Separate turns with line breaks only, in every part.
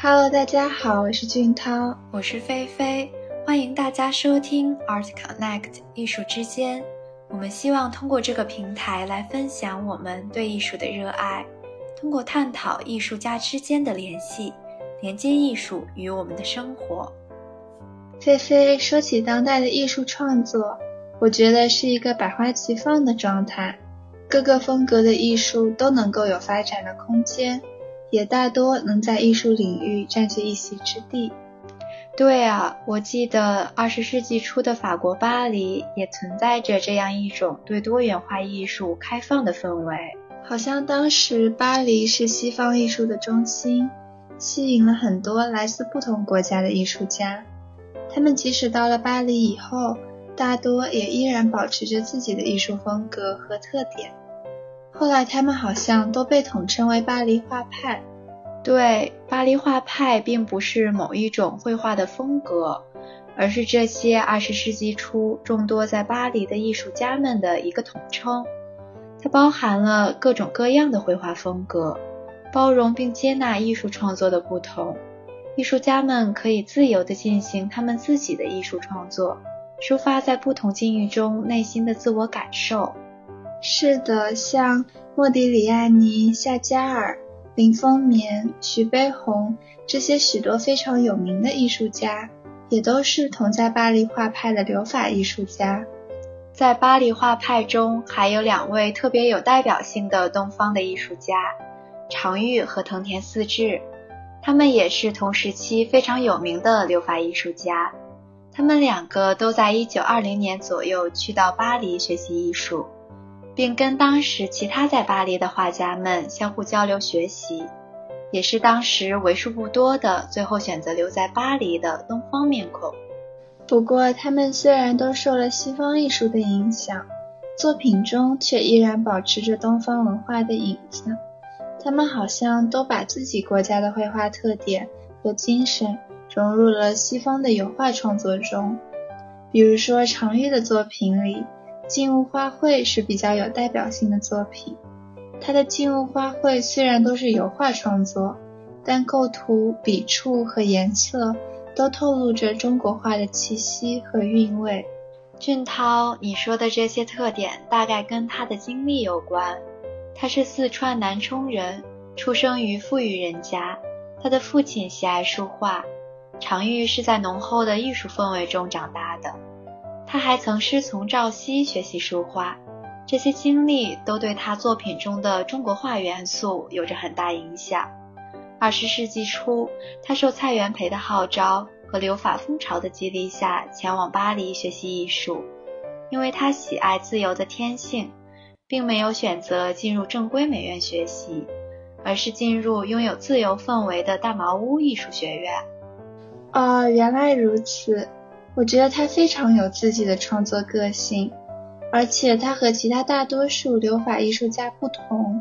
Hello，大家好，我是俊涛，
我是菲菲，欢迎大家收听 Art Connect 艺术之间。我们希望通过这个平台来分享我们对艺术的热爱，通过探讨艺术家之间的联系，连接艺术与我们的生活。
菲菲说起当代的艺术创作，我觉得是一个百花齐放的状态，各个风格的艺术都能够有发展的空间。也大多能在艺术领域占据一席之地。
对啊，我记得二十世纪初的法国巴黎也存在着这样一种对多元化艺术开放的氛围。
好像当时巴黎是西方艺术的中心，吸引了很多来自不同国家的艺术家。他们即使到了巴黎以后，大多也依然保持着自己的艺术风格和特点。后来，他们好像都被统称为巴黎画派。
对，巴黎画派并不是某一种绘画的风格，而是这些二十世纪初众多在巴黎的艺术家们的一个统称。它包含了各种各样的绘画风格，包容并接纳艺术创作的不同。艺术家们可以自由地进行他们自己的艺术创作，抒发在不同境遇中内心的自我感受。
是的，像莫迪里亚尼、夏加尔、林风眠、徐悲鸿这些许多非常有名的艺术家，也都是同在巴黎画派的留法艺术家。
在巴黎画派中，还有两位特别有代表性的东方的艺术家，常玉和藤田四治，他们也是同时期非常有名的留法艺术家。他们两个都在一九二零年左右去到巴黎学习艺术。并跟当时其他在巴黎的画家们相互交流学习，也是当时为数不多的最后选择留在巴黎的东方面孔。
不过，他们虽然都受了西方艺术的影响，作品中却依然保持着东方文化的影子。他们好像都把自己国家的绘画特点和精神融入了西方的油画创作中，比如说常玉的作品里。静物花卉是比较有代表性的作品。他的静物花卉虽然都是油画创作，但构图、笔触和颜色都透露着中国画的气息和韵味。
俊涛，你说的这些特点大概跟他的经历有关。他是四川南充人，出生于富裕人家。他的父亲喜爱书画，常玉是在浓厚的艺术氛围中长大的。他还曾师从赵熙学习书画，这些经历都对他作品中的中国画元素有着很大影响。二十世纪初，他受蔡元培的号召和留法风潮的激励下，前往巴黎学习艺术。因为他喜爱自由的天性，并没有选择进入正规美院学习，而是进入拥有自由氛围的大茅屋艺术学院。
哦，原来如此。我觉得他非常有自己的创作个性，而且他和其他大多数留法艺术家不同，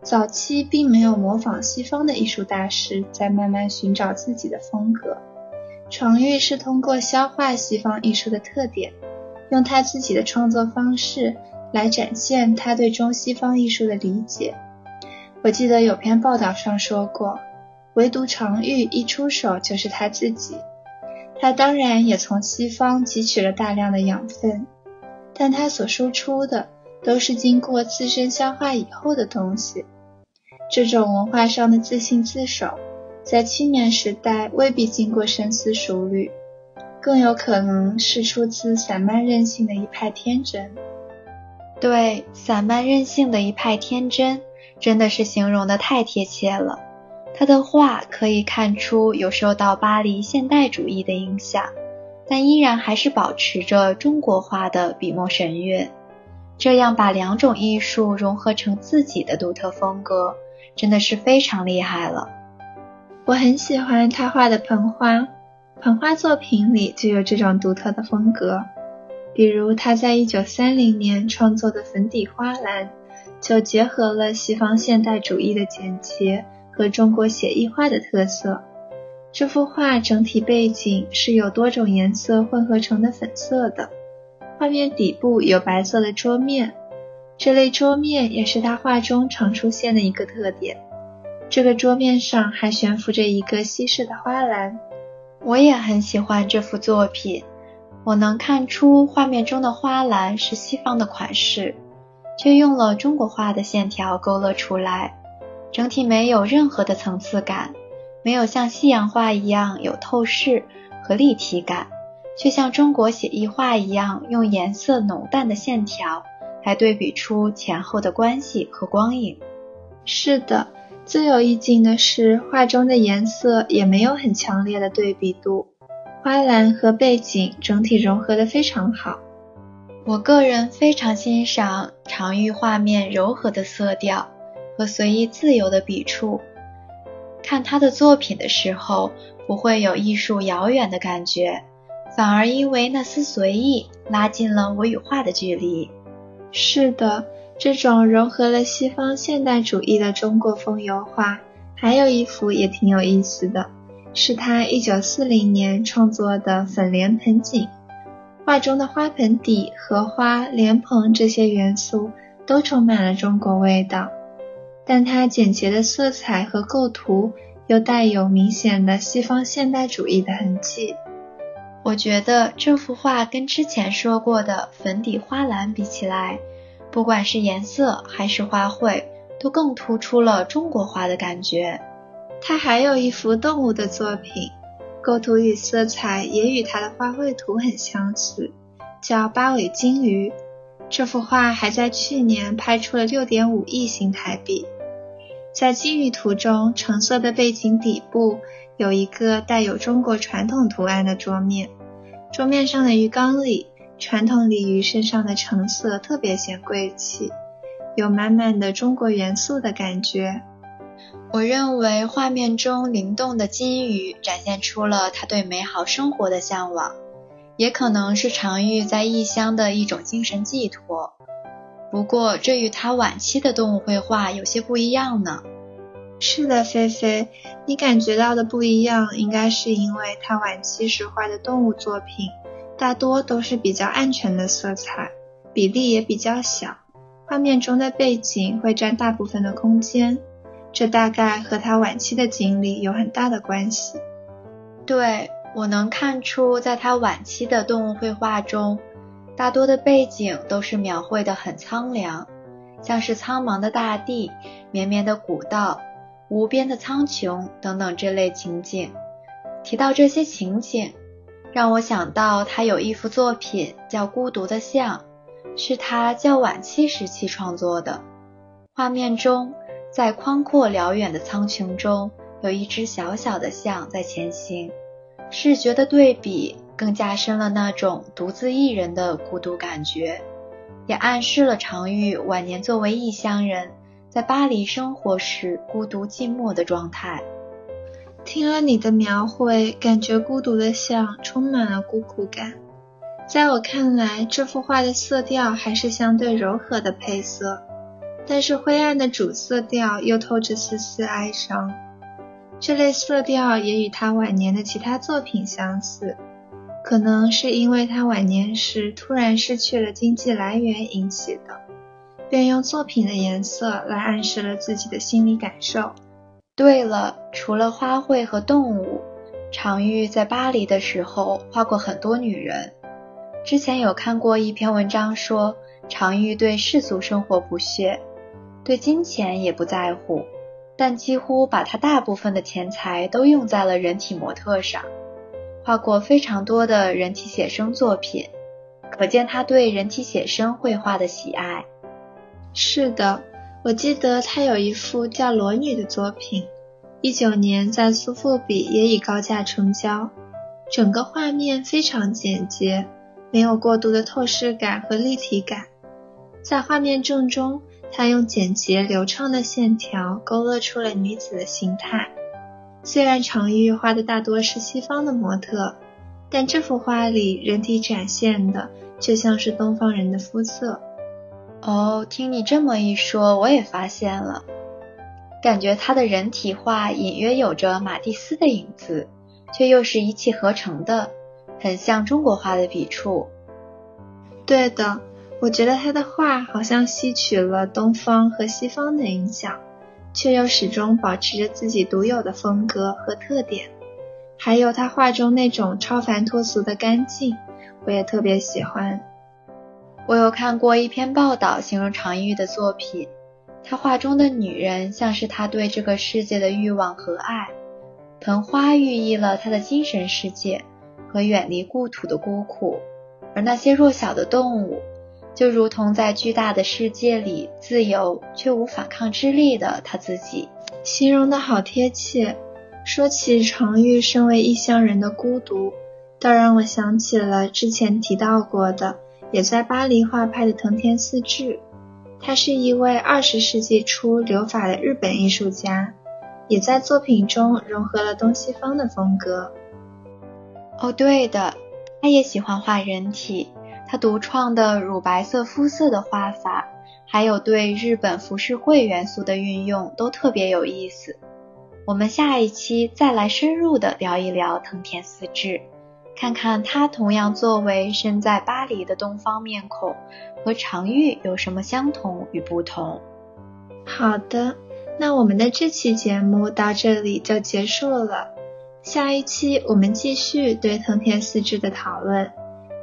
早期并没有模仿西方的艺术大师，在慢慢寻找自己的风格。常玉是通过消化西方艺术的特点，用他自己的创作方式来展现他对中西方艺术的理解。我记得有篇报道上说过，唯独常玉一出手就是他自己。他当然也从西方汲取了大量的养分，但他所输出的都是经过自身消化以后的东西。这种文化上的自信自守，在青年时代未必经过深思熟虑，更有可能是出自散漫任性的一派天真。
对，散漫任性的一派天真，真的是形容的太贴切了。他的画可以看出有受到巴黎现代主义的影响，但依然还是保持着中国画的笔墨神韵。这样把两种艺术融合成自己的独特风格，真的是非常厉害了。
我很喜欢他画的盆花，盆花作品里就有这种独特的风格。比如他在一九三零年创作的粉底花篮，就结合了西方现代主义的简洁。和中国写意画的特色，这幅画整体背景是由多种颜色混合成的粉色的，画面底部有白色的桌面，这类桌面也是他画中常出现的一个特点。这个桌面上还悬浮着一个西式的花篮。
我也很喜欢这幅作品。我能看出画面中的花篮是西方的款式，却用了中国画的线条勾勒出来，整体没有任何的层次感，没有像西洋画一样有透视和立体感，却像中国写意画一样用颜色浓淡的线条来对比出前后的关系和光影。
是的，最有意境的是画中的颜色也没有很强烈的对比度。花篮和背景整体融合的非常好，
我个人非常欣赏常玉画面柔和的色调和随意自由的笔触。看他的作品的时候，不会有艺术遥远的感觉，反而因为那丝随意，拉近了我与画的距离。
是的，这种融合了西方现代主义的中国风油画，还有一幅也挺有意思的。是他一九四零年创作的粉莲盆景，画中的花盆底、荷花、莲蓬这些元素都充满了中国味道，但它简洁的色彩和构图又带有明显的西方现代主义的痕迹。
我觉得这幅画跟之前说过的粉底花篮比起来，不管是颜色还是花卉，都更突出了中国画的感觉。
他还有一幅动物的作品，构图与色彩也与他的花卉图很相似，叫八尾金鱼。这幅画还在去年拍出了六点五亿新台币。在金鱼图中，橙色的背景底部有一个带有中国传统图案的桌面，桌面上的鱼缸里，传统鲤鱼身上的橙色特别显贵气，有满满的中国元素的感觉。
我认为画面中灵动的金鱼展现出了他对美好生活的向往，也可能是常玉在异乡的一种精神寄托。不过，这与他晚期的动物绘画有些不一样呢。
是的，菲菲，你感觉到的不一样，应该是因为他晚期时画的动物作品大多都是比较暗沉的色彩，比例也比较小，画面中的背景会占大部分的空间。这大概和他晚期的经历有很大的关系。
对我能看出，在他晚期的动物绘画中，大多的背景都是描绘的很苍凉，像是苍茫的大地、绵绵的古道、无边的苍穹等等这类情景。提到这些情景，让我想到他有一幅作品叫《孤独的象》，是他较晚期时期创作的，画面中。在宽阔辽远的苍穹中，有一只小小的象在前行，视觉的对比更加深了那种独自一人的孤独感觉，也暗示了常玉晚年作为异乡人在巴黎生活时孤独寂寞的状态。
听了你的描绘，感觉孤独的像充满了孤苦感。在我看来，这幅画的色调还是相对柔和的配色。但是灰暗的主色调又透着丝丝哀伤，这类色调也与他晚年的其他作品相似，可能是因为他晚年时突然失去了经济来源引起的，便用作品的颜色来暗示了自己的心理感受。
对了，除了花卉和动物，常玉在巴黎的时候画过很多女人。之前有看过一篇文章说，常玉对世俗生活不屑。对金钱也不在乎，但几乎把他大部分的钱财都用在了人体模特上，画过非常多的人体写生作品，可见他对人体写生绘画的喜爱。
是的，我记得他有一幅叫《裸女》的作品，一九年在苏富比也以高价成交。整个画面非常简洁，没有过度的透视感和立体感，在画面正中。他用简洁流畅的线条勾勒出了女子的形态。虽然常玉画的大多是西方的模特，但这幅画里人体展现的却像是东方人的肤色。
哦，听你这么一说，我也发现了，感觉他的人体画隐约有着马蒂斯的影子，却又是一气呵成的，很像中国画的笔触。
对的。我觉得他的画好像吸取了东方和西方的影响，却又始终保持着自己独有的风格和特点。还有他画中那种超凡脱俗的干净，我也特别喜欢。
我有看过一篇报道，形容常玉的作品，他画中的女人像是他对这个世界的欲望和爱，盆花寓意了他的精神世界和远离故土的孤苦，而那些弱小的动物，就如同在巨大的世界里自由却无反抗之力的他自己，
形容的好贴切。说起常玉身为异乡人的孤独，倒让我想起了之前提到过的，也在巴黎画派的藤田四治。他是一位二十世纪初留法的日本艺术家，也在作品中融合了东西方的风格。
哦，对的，他也喜欢画人体，他独创的乳白色肤色的画法，还有对日本浮世绘元素的运用，都特别有意思。我们下一期再来深入的聊一聊藤田四治，看看他同样作为身在巴黎的东方面孔，和常玉有什么相同与不同。
好的，那我们的这期节目到这里就结束了。下一期我们继续对藤田四治的讨论，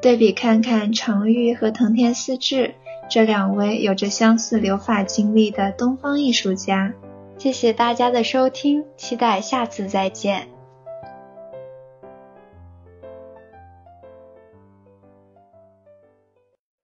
对比看看常玉和藤田四治这两位有着相似留法经历的东方艺术家。
谢谢大家的收听，期待下次再见。